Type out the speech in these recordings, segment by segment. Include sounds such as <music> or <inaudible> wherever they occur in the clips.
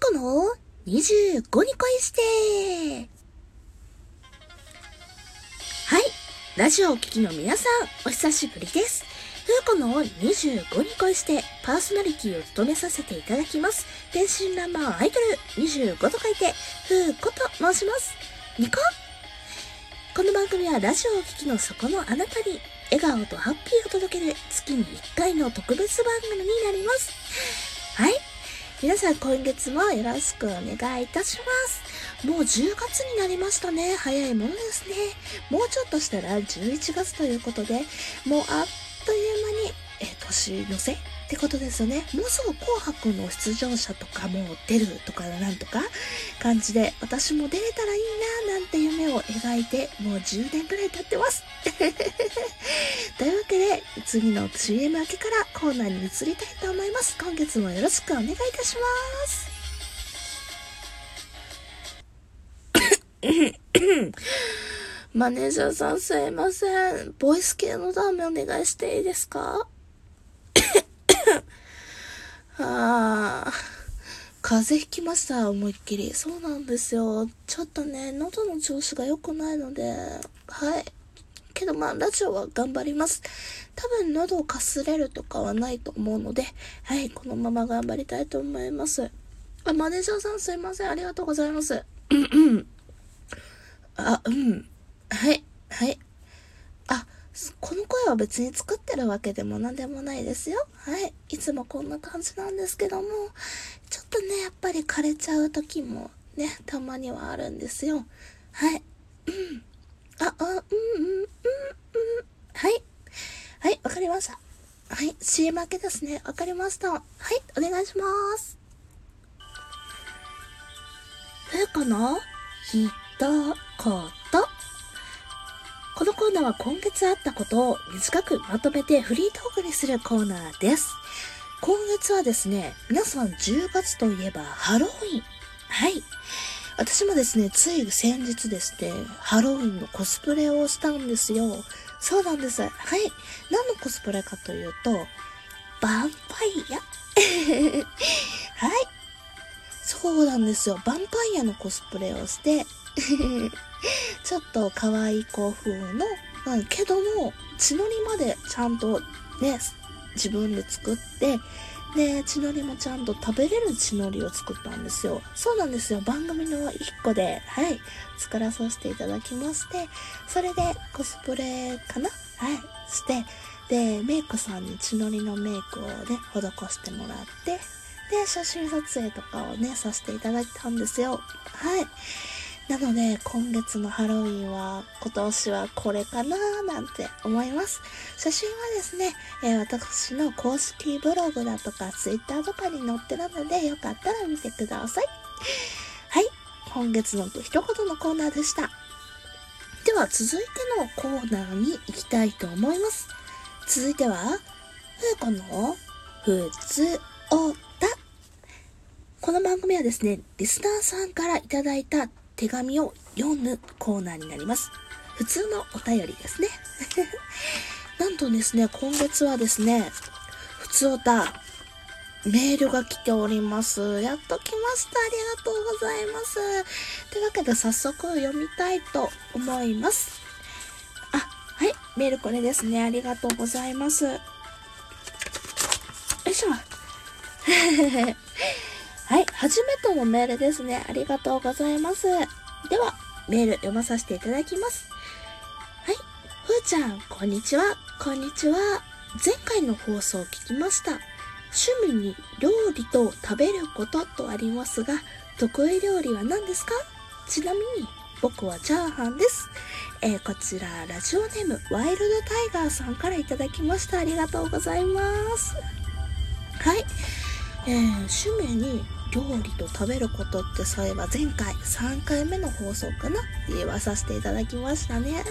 この25に恋してはい。ラジオをお聞きの皆さん、お久しぶりです。ふうこの25に恋してパーソナリティを務めさせていただきます。天真爛漫アイドル25と書いて、ふうこと申します。ニコこの番組はラジオをお聞きのそこのあなたに笑顔とハッピーを届ける月に1回の特別番組になります。はい。皆さん今月もよろしくお願いいたします。もう10月になりましたね。早いものですね。もうちょっとしたら11月ということで、もうあっという間に、え年の瀬ってことですよね。もうすぐ紅白の出場者とかも出るとかなんとか感じで、私も出れたらいいななんて夢を描いて、もう10年くらい経ってます。<laughs> というわけで、次の CM 明けからコーナーに移りたいと思います。今月もよろしくお願いいたします。<coughs> <coughs> マネージャーさんすいません。ボイス系のダーメお願いしていいですか？ああ、風邪ひきました、思いっきり。そうなんですよ。ちょっとね、喉の調子が良くないので、はい。けどまあ、ラジオは頑張ります。多分喉をかすれるとかはないと思うので、はい、このまま頑張りたいと思います。あ、マネージャーさんすいません。ありがとうございます。うんあ、うん。はい、はい。この声は別に作ってるわけでも何でもないですよ。はい。いつもこんな感じなんですけども、ちょっとね、やっぱり枯れちゃう時もね、たまにはあるんですよ。はい。うん。あ、あ、うん、うん、うん、うん。はい。はい、わかりました。はい、CM 明けですね。わかりました。はい、お願いします。ふうこのひとこと。このコーナーは今月あったことを短くまとめてフリートークにするコーナーです。今月はですね、皆さん10月といえばハロウィン。はい。私もですね、つい先日ですね、ハロウィンのコスプレをしたんですよ。そうなんです。はい。何のコスプレかというと、ヴァンパイア。<laughs> はい。そうなんですよ。ヴァンパイアのコスプレをして、<laughs> ちょっと可愛い子風の、うん、けども、血のりまでちゃんとね、自分で作って、で、血のりもちゃんと食べれる血のりを作ったんですよ。そうなんですよ。番組の一個で、はい、作らさせていただきまして、それでコスプレかな？はい、して、で、メイクさんに血のりのメイクをね、施してもらって、で、写真撮影とかをね、させていただいたんですよ。はい。なので、今月のハロウィンは、今年はこれかなーなんて思います。写真はですね、えー私の公式ブログだとか、ツイッターとかに載ってるので、よかったら見てください。はい。今月の一言のコーナーでした。では、続いてのコーナーに行きたいと思います。続いては、ふうこの、ふつおた。この番組はですね、リスナーさんからいただいた手紙を読むコーナーになります。普通のお便りですね。<laughs> なんとですね、今月はですね、普通おた、メールが来ております。やっと来ました。ありがとうございます。というわけで早速読みたいと思います。あ、はい、メールこれですね。ありがとうございます。よいしょ。はい、初めてのメールですね。ありがとうございます。では、メール読まさせていただきます。はい、ふーちゃん、こんにちは。こんにちは。前回の放送を聞きました。趣味に料理と食べることとありますが、得意料理は何ですか？ちなみに、僕はチャーハンです。えーこちら、ラジオネーム、ワイルドタイガーさんからいただきました。ありがとうございます。はい。えー趣味に料理と食べることってそういえば前回3回目の放送かなって言わさせていただきましたね。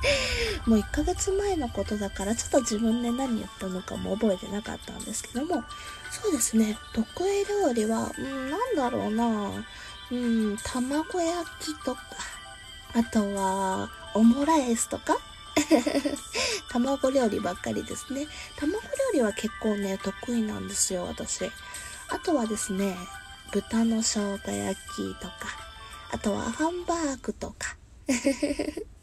<laughs> もう1ヶ月前のことだからちょっと自分で何言ったのかも覚えてなかったんですけども、そうですね、得意料理は、うん、なんだろうなうん、卵焼きとか、あとは、オムライスとか <laughs> 卵料理ばっかりですね。卵料理は結構ね、得意なんですよ、私。あとはですね、豚の生姜焼きとか、あとはハンバーグとか。<laughs>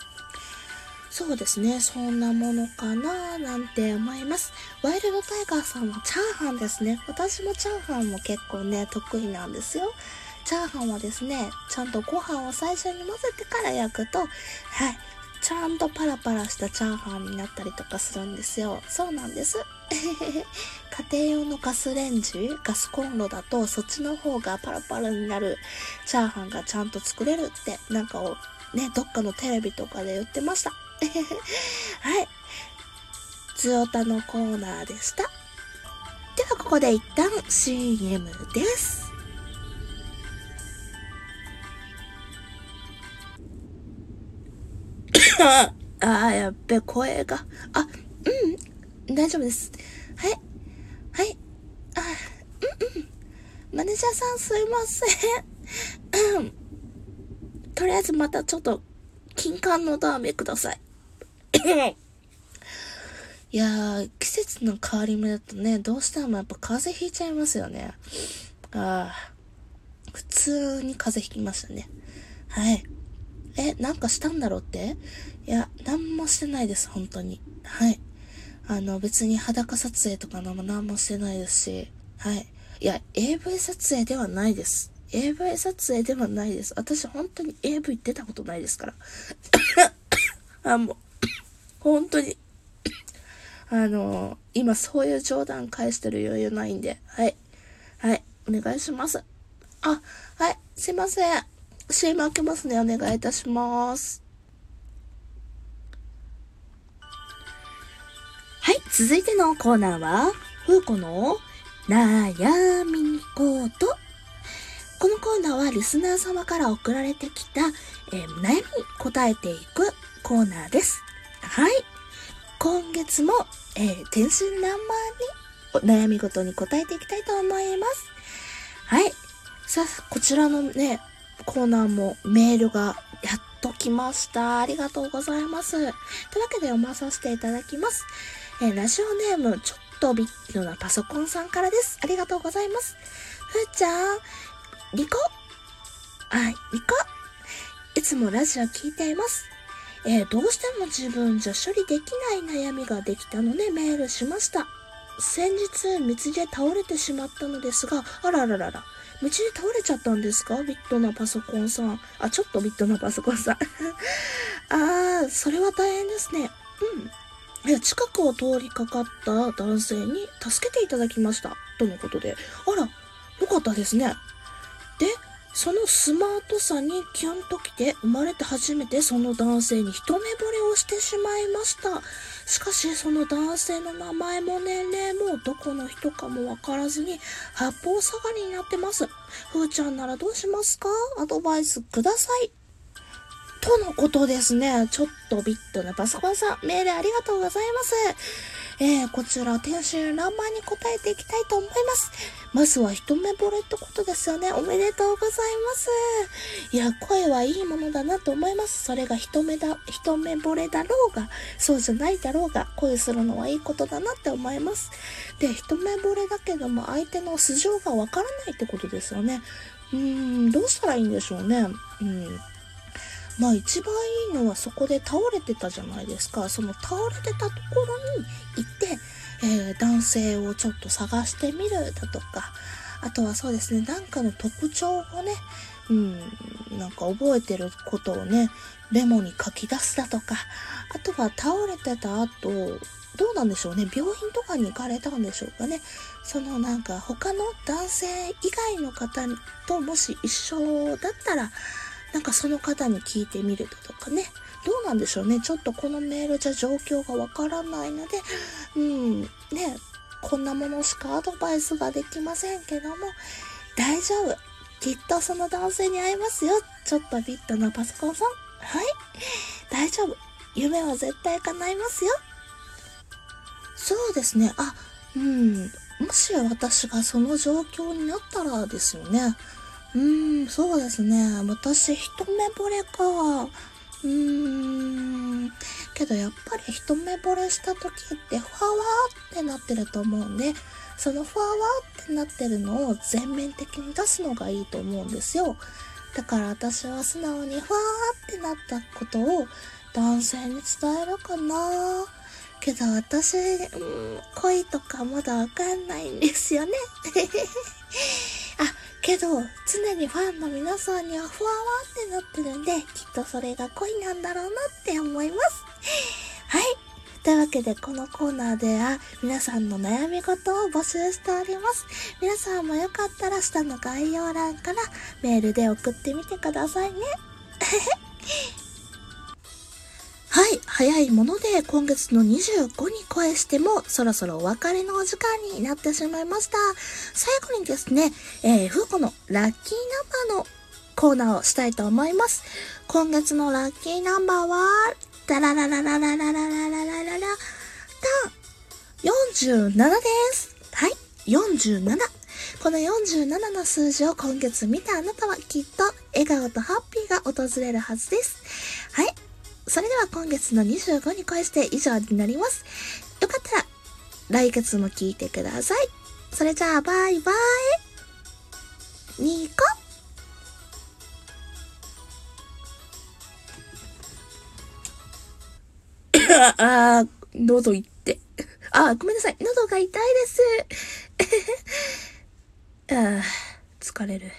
そうですね。そんなものかななんて思います。ワイルドタイガーさんはチャーハンですね。私もチャーハンも結構ね、得意なんですよ。チャーハンはですね、ちゃんとご飯を最初に混ぜてから焼くと、はい、ちゃんとパラパラしたチャーハンになったりとかするんですよ。そうなんです。<laughs> 家庭用のガスレンジ、ガスコンロだとそっちの方がパラパラになるチャーハンがちゃんと作れるってなんかをね、どっかのテレビとかで言ってました。<laughs> はい。ズオタのコーナーでした。ではここで一旦 CM です。<laughs> ああ、やっべ、声が。あ、うん、大丈夫です。はい。はい。あ、うんうん。マネージャーさんすいません。うん。とりあえずまたちょっと、金管のダーメください。いやー、季節の変わり目だとね、どうしてもやっぱ風邪ひいちゃいますよね。ああ、普通に風邪ひきましたね。はい。え、なんかしたんだろうって？いや、なんもしてないです、本当に。はい。あの、別に裸撮影とかのも何もしてないですし、はい。いや、AV 撮影ではないです。AV 撮影ではないです。私本当に AV 出たことないですから。<coughs> あ、もう、<coughs> 本当に。<coughs> あの、今そういう冗談返してる余裕ないんで、はい。はい、お願いします。あ、はい、すいません。CM 開けますね。お願いいたします。はい、続いてのコーナーは、ふうこの悩みコート。このコーナーはリスナー様から送られてきた、えー、悩み答えていくコーナーです。はい。今月も、えー、天真爛漫に悩みごとに答えていきたいと思います。はい。さあ、こちらのね、コーナーもメールがやっと来ました。ありがとうございます。というわけで読まさせていただきます。えー、ラジオネーム、ちょっとビッグなパソコンさんからです。ありがとうございます。ふーちゃん、リコ？はい、リコ？いつもラジオ聞いています。えー、どうしても自分じゃ処理できない悩みができたのでメールしました。先日、道で倒れてしまったのですが、あらららら、道で倒れちゃったんですか？ビットなパソコンさん。あ、ちょっとビットなパソコンさん。<laughs> あー、それは大変ですね。うん。いや、近くを通りかかった男性に助けていただきました。とのことで。あら、よかったですね。で、そのスマートさにキュンときて生まれて初めてその男性に一目惚れをしてしまいました。しかしその男性の名前も年齢もどこの人かもわからずに八方下がりになってます。ふーちゃんならどうしますか？アドバイスください。とのことですね。ちょっとビットなパソコンさん、メールありがとうございます。えー、こちら、天真爛漫に答えていきたいと思います。まずは一目惚れってことですよね。おめでとうございます。いや、声はいいものだなと思います。それが一目だ、一目惚れだろうが、そうじゃないだろうが、恋するのはいいことだなって思います。で、一目惚れだけども、相手の素性がわからないってことですよね。うーん、どうしたらいいんでしょうね。うん。まあ一番いいのはそこで倒れてたじゃないですか。その倒れてたところに行って、えー、男性をちょっと探してみるだとか、あとはそうですね、なんかの特徴をね、うん、なんか覚えてることをね、メモに書き出すだとか、あとは倒れてた後、どうなんでしょうね。病院とかに行かれたんでしょうかね。そのなんか他の男性以外の方ともし一緒だったら、なんかその方に聞いてみるだとかね。どうなんでしょうね。ちょっとこのメールじゃ状況がわからないので、うん、ね、こんなものしかアドバイスができませんけども、大丈夫。きっとその男性に会えますよ。ちょっとビットなパソコンさん。はい。大丈夫。夢は絶対叶いますよ。そうですね。あ、うん。もし私がその状況になったらですよね。うーん、そうですね。私、一目惚れか。うーん。けどやっぱり一目惚れした時ってふわわーってなってると思うんで、そのふわわーってなってるのを全面的に出すのがいいと思うんですよ。だから私は素直にふわーってなったことを男性に伝えるかなけど私、うん、恋とかまだわかんないんですよね。けど、常にファンの皆さんにはふわわってなってるんで、きっとそれが恋なんだろうなって思います。<laughs> はい。というわけで、このコーナーでは、皆さんの悩み事を募集しております。皆さんもよかったら、下の概要欄からメールで送ってみてくださいね。<laughs> はい、早いもので今月の25に声してもそろそろお別れのお時間になってしまいました。最後にですね、えー、ふうこのラッキーナンバーのコーナーをしたいと思います。今月のラッキーナンバーは、ダラララララララララララララ、47です。はい、47。この47の数字を今月見たあなたはきっと笑顔とハッピーが訪れるはずです。はい。それでは今月の25に恋して以上になります。よかったら来月も聞いてください。それじゃあバイバイ。ニコ <coughs> あー、喉いって。あ、ごめんなさい。喉が痛いです。<laughs> あー、疲れる。